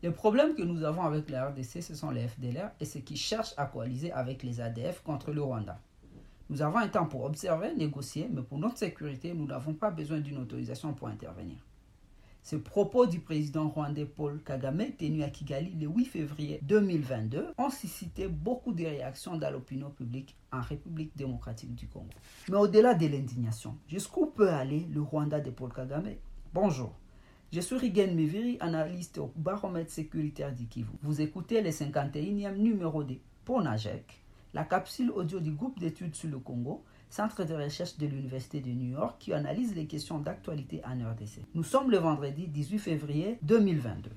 Les problèmes que nous avons avec la RDC, ce sont les FDLR et ceux qui cherchent à coaliser avec les ADF contre le Rwanda. Nous avons un temps pour observer, négocier, mais pour notre sécurité, nous n'avons pas besoin d'une autorisation pour intervenir. Ce propos du président rwandais Paul Kagame, tenu à Kigali le 8 février 2022, ont suscité beaucoup de réactions dans l'opinion publique en République démocratique du Congo. Mais au-delà de l'indignation, jusqu'où peut aller le Rwanda de Paul Kagame? Bonjour. Je suis Rigen Meviri, analyste au baromètre sécuritaire du Kivu. Vous écoutez le 51e numéro de PONAGEC, la capsule audio du groupe d'études sur le Congo, centre de recherche de l'Université de New York qui analyse les questions d'actualité en RDC. Nous sommes le vendredi 18 février 2022.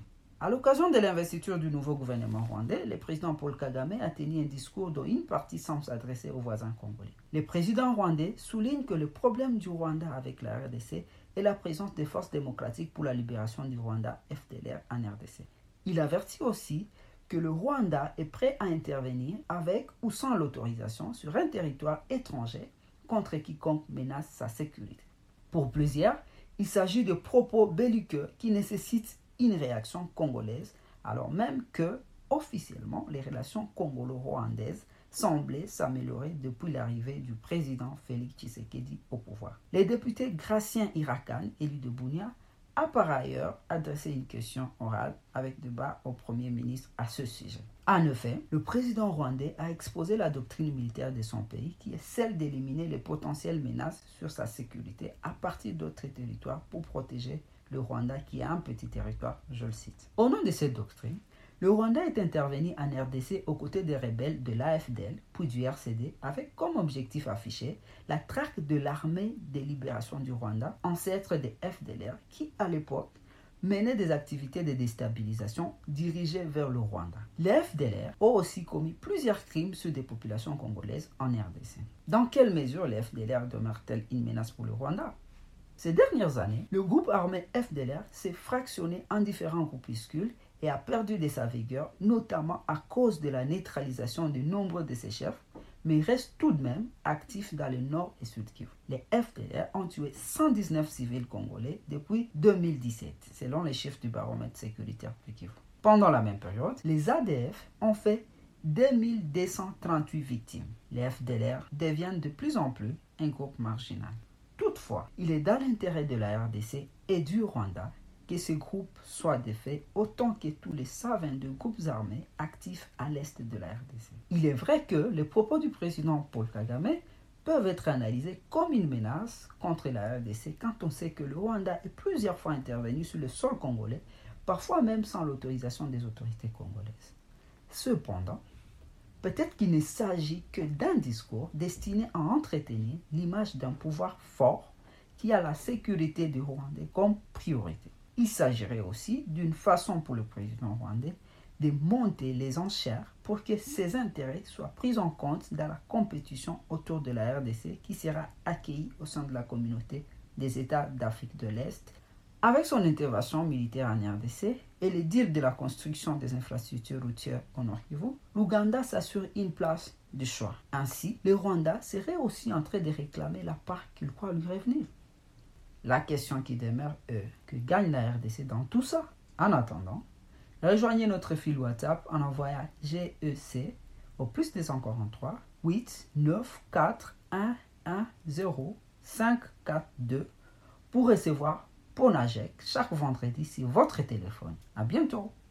À l'occasion de l'investiture du nouveau gouvernement rwandais, le président Paul Kagame a tenu un discours dont une partie semble s'adresser aux voisins congolais. Le président rwandais souligne que le problème du Rwanda avec la RDC est la présence des forces démocratiques pour la libération du Rwanda FDLR en RDC. Il avertit aussi que le Rwanda est prêt à intervenir avec ou sans l'autorisation sur un territoire étranger contre quiconque menace sa sécurité. Pour plusieurs, il s'agit de propos belliqueux qui nécessitent une réaction congolaise, alors même que, officiellement, les relations congolo-rwandaises semblaient s'améliorer depuis l'arrivée du président Félix Tshisekedi au pouvoir. Les députés Gracien Irakan, élu de Bounia, a par ailleurs adressé une question orale avec débat au Premier ministre à ce sujet. En effet, le président rwandais a exposé la doctrine militaire de son pays qui est celle d'éliminer les potentielles menaces sur sa sécurité à partir d'autres territoires pour protéger le Rwanda qui a un petit territoire, je le cite. Au nom de cette doctrine, le Rwanda est intervenu en RDC aux côtés des rebelles de l'AFDL puis du RCD avec comme objectif affiché la traque de l'armée de libération du Rwanda, ancêtre des FDLR qui à l'époque menaient des activités de déstabilisation dirigées vers le Rwanda. Les FDLR ont aussi commis plusieurs crimes sur des populations congolaises en RDC. Dans quelle mesure les FDLR demeurent-elles une menace pour le Rwanda? Ces dernières années, le groupe armé FDLR s'est fractionné en différents groupuscules et a perdu de sa vigueur, notamment à cause de la neutralisation de nombreux de ses chefs, mais reste tout de même actif dans le nord et sud Kivu. Les FDR ont tué 119 civils congolais depuis 2017, selon les chiffres du baromètre sécuritaire du Kivu. Pendant la même période, les ADF ont fait 2238 victimes. Les FDLR deviennent de plus en plus un groupe marginal. Toutefois, il est dans l'intérêt de la RDC et du Rwanda que ces groupes soient défaits autant que tous les 122 groupes armés actifs à l'est de la RDC. Il est vrai que les propos du président Paul Kagame peuvent être analysés comme une menace contre la RDC quand on sait que le Rwanda est plusieurs fois intervenu sur le sol congolais, parfois même sans l'autorisation des autorités congolaises. Cependant, peut-être qu'il ne s'agit que d'un discours destiné à entretenir l'image d'un pouvoir fort qui a la sécurité du Rwandais comme priorité. Il s'agirait aussi d'une façon pour le président rwandais de monter les enchères pour que ses intérêts soient pris en compte dans la compétition autour de la RDC qui sera accueillie au sein de la communauté des États d'Afrique de l'Est. Avec son intervention militaire en RDC et le deal de la construction des infrastructures routières au Nord Kivu, l'Ouganda s'assure une place de choix. Ainsi, le Rwanda serait aussi en train de réclamer la part qu'il croit lui revenir. La question qui demeure est que gagne la RDC dans tout ça? En attendant, rejoignez notre fil WhatsApp en envoyant GEC au plus 243 8 9 4 1 1 0 5 4 2 pour recevoir Ponajek chaque vendredi sur votre téléphone. À bientôt